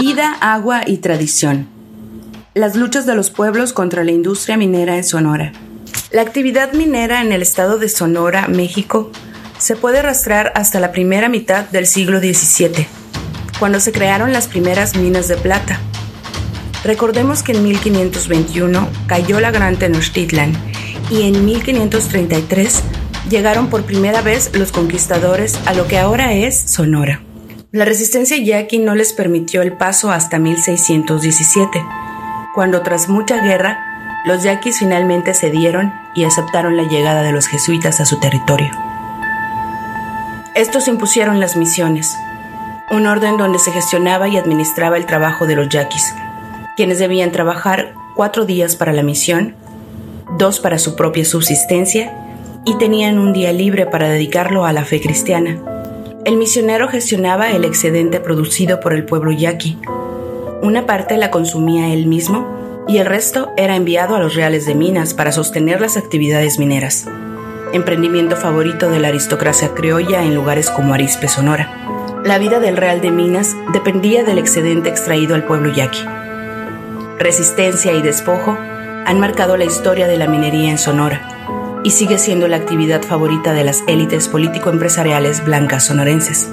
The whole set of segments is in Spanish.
Vida, agua y tradición. Las luchas de los pueblos contra la industria minera en Sonora. La actividad minera en el estado de Sonora, México, se puede rastrear hasta la primera mitad del siglo XVII, cuando se crearon las primeras minas de plata. Recordemos que en 1521 cayó la Gran Tenochtitlan y en 1533 llegaron por primera vez los conquistadores a lo que ahora es Sonora. La resistencia yaqui no les permitió el paso hasta 1617, cuando tras mucha guerra, los yaquis finalmente cedieron y aceptaron la llegada de los jesuitas a su territorio. Estos impusieron las misiones, un orden donde se gestionaba y administraba el trabajo de los yaquis, quienes debían trabajar cuatro días para la misión, dos para su propia subsistencia y tenían un día libre para dedicarlo a la fe cristiana. El misionero gestionaba el excedente producido por el pueblo yaqui. Una parte la consumía él mismo y el resto era enviado a los reales de minas para sostener las actividades mineras, emprendimiento favorito de la aristocracia criolla en lugares como Arispe, Sonora. La vida del real de minas dependía del excedente extraído al pueblo yaqui. Resistencia y despojo han marcado la historia de la minería en Sonora y sigue siendo la actividad favorita de las élites político-empresariales blancas sonorenses,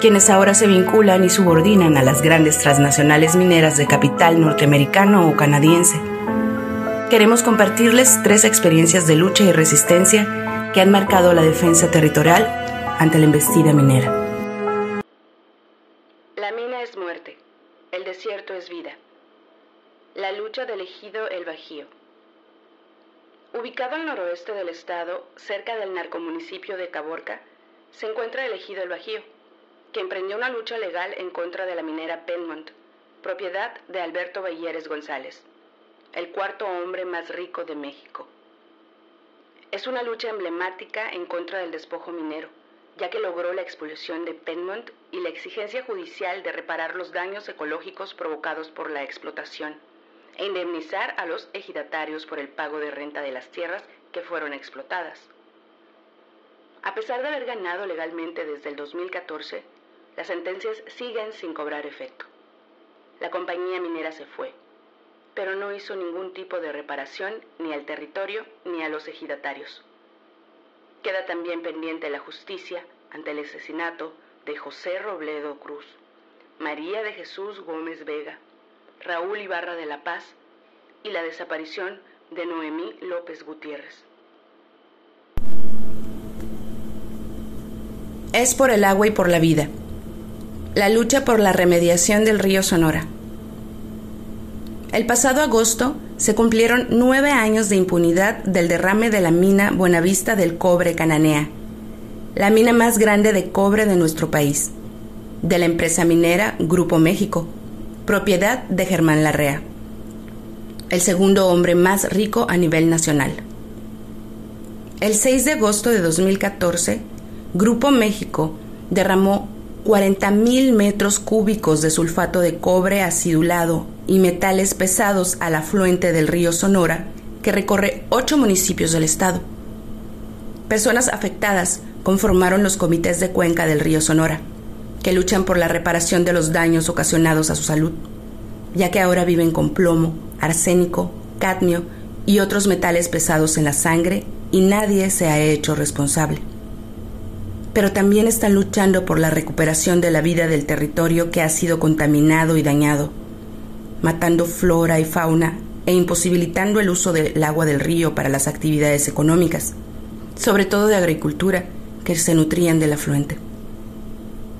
quienes ahora se vinculan y subordinan a las grandes transnacionales mineras de capital norteamericano o canadiense. Queremos compartirles tres experiencias de lucha y resistencia que han marcado la defensa territorial ante la embestida minera. La mina es muerte, el desierto es vida. La lucha del ejido El Bajío. Ubicado al noroeste del estado, cerca del narcomunicipio de Caborca, se encuentra el ejido El Bajío, que emprendió una lucha legal en contra de la minera Penmont, propiedad de Alberto Balleres González, el cuarto hombre más rico de México. Es una lucha emblemática en contra del despojo minero, ya que logró la expulsión de Penmont y la exigencia judicial de reparar los daños ecológicos provocados por la explotación e indemnizar a los ejidatarios por el pago de renta de las tierras que fueron explotadas. A pesar de haber ganado legalmente desde el 2014, las sentencias siguen sin cobrar efecto. La compañía minera se fue, pero no hizo ningún tipo de reparación ni al territorio ni a los ejidatarios. Queda también pendiente la justicia ante el asesinato de José Robledo Cruz, María de Jesús Gómez Vega, Raúl Ibarra de la Paz y la desaparición de Noemí López Gutiérrez. Es por el agua y por la vida. La lucha por la remediación del río Sonora. El pasado agosto se cumplieron nueve años de impunidad del derrame de la mina Buenavista del Cobre Cananea, la mina más grande de cobre de nuestro país, de la empresa minera Grupo México, propiedad de Germán Larrea, el segundo hombre más rico a nivel nacional. El 6 de agosto de 2014, Grupo México derramó 40.000 metros cúbicos de sulfato de cobre acidulado y metales pesados al afluente del río Sonora, que recorre ocho municipios del estado. Personas afectadas conformaron los comités de cuenca del río Sonora que luchan por la reparación de los daños ocasionados a su salud, ya que ahora viven con plomo, arsénico, cadmio y otros metales pesados en la sangre y nadie se ha hecho responsable. Pero también están luchando por la recuperación de la vida del territorio que ha sido contaminado y dañado, matando flora y fauna e imposibilitando el uso del agua del río para las actividades económicas, sobre todo de agricultura, que se nutrían del afluente.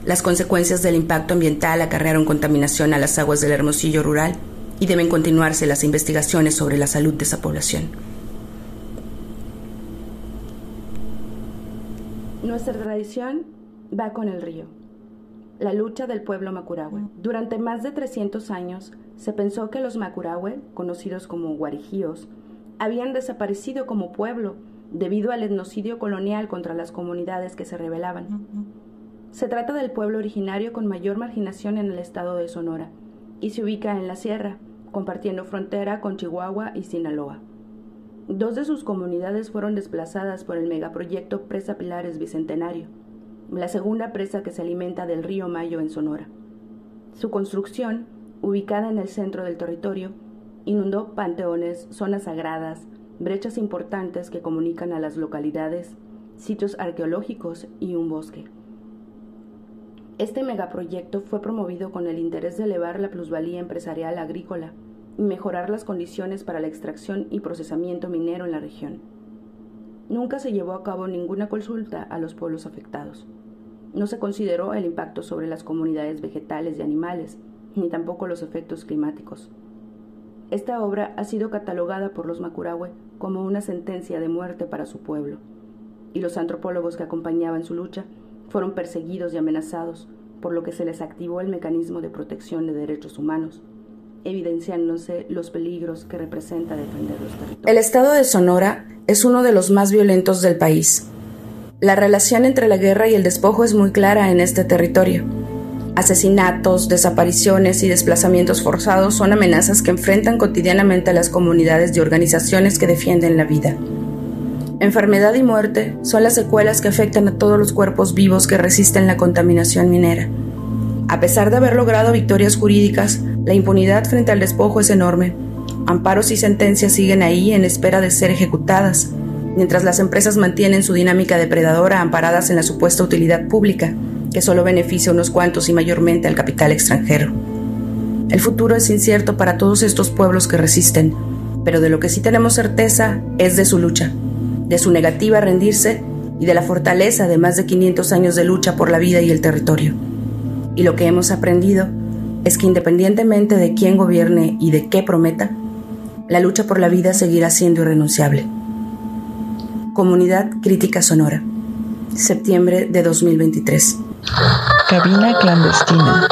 Las consecuencias del impacto ambiental acarrearon contaminación a las aguas del Hermosillo rural y deben continuarse las investigaciones sobre la salud de esa población. Nuestra tradición va con el río. La lucha del pueblo macurahue. Durante más de 300 años se pensó que los macurahue, conocidos como guarijíos, habían desaparecido como pueblo debido al etnocidio colonial contra las comunidades que se rebelaban. Se trata del pueblo originario con mayor marginación en el estado de Sonora y se ubica en la sierra, compartiendo frontera con Chihuahua y Sinaloa. Dos de sus comunidades fueron desplazadas por el megaproyecto Presa Pilares Bicentenario, la segunda presa que se alimenta del río Mayo en Sonora. Su construcción, ubicada en el centro del territorio, inundó panteones, zonas sagradas, brechas importantes que comunican a las localidades, sitios arqueológicos y un bosque. Este megaproyecto fue promovido con el interés de elevar la plusvalía empresarial agrícola y mejorar las condiciones para la extracción y procesamiento minero en la región. Nunca se llevó a cabo ninguna consulta a los pueblos afectados. No se consideró el impacto sobre las comunidades vegetales y animales, ni tampoco los efectos climáticos. Esta obra ha sido catalogada por los Makurahue como una sentencia de muerte para su pueblo, y los antropólogos que acompañaban su lucha fueron perseguidos y amenazados, por lo que se les activó el mecanismo de protección de derechos humanos, evidenciándose los peligros que representa defender los territorios. El estado de Sonora es uno de los más violentos del país. La relación entre la guerra y el despojo es muy clara en este territorio. Asesinatos, desapariciones y desplazamientos forzados son amenazas que enfrentan cotidianamente a las comunidades y organizaciones que defienden la vida. Enfermedad y muerte son las secuelas que afectan a todos los cuerpos vivos que resisten la contaminación minera. A pesar de haber logrado victorias jurídicas, la impunidad frente al despojo es enorme. Amparos y sentencias siguen ahí en espera de ser ejecutadas, mientras las empresas mantienen su dinámica depredadora amparadas en la supuesta utilidad pública, que solo beneficia a unos cuantos y mayormente al capital extranjero. El futuro es incierto para todos estos pueblos que resisten, pero de lo que sí tenemos certeza es de su lucha de su negativa a rendirse y de la fortaleza de más de 500 años de lucha por la vida y el territorio. Y lo que hemos aprendido es que independientemente de quién gobierne y de qué prometa, la lucha por la vida seguirá siendo irrenunciable. Comunidad Crítica Sonora, septiembre de 2023. Cabina clandestina.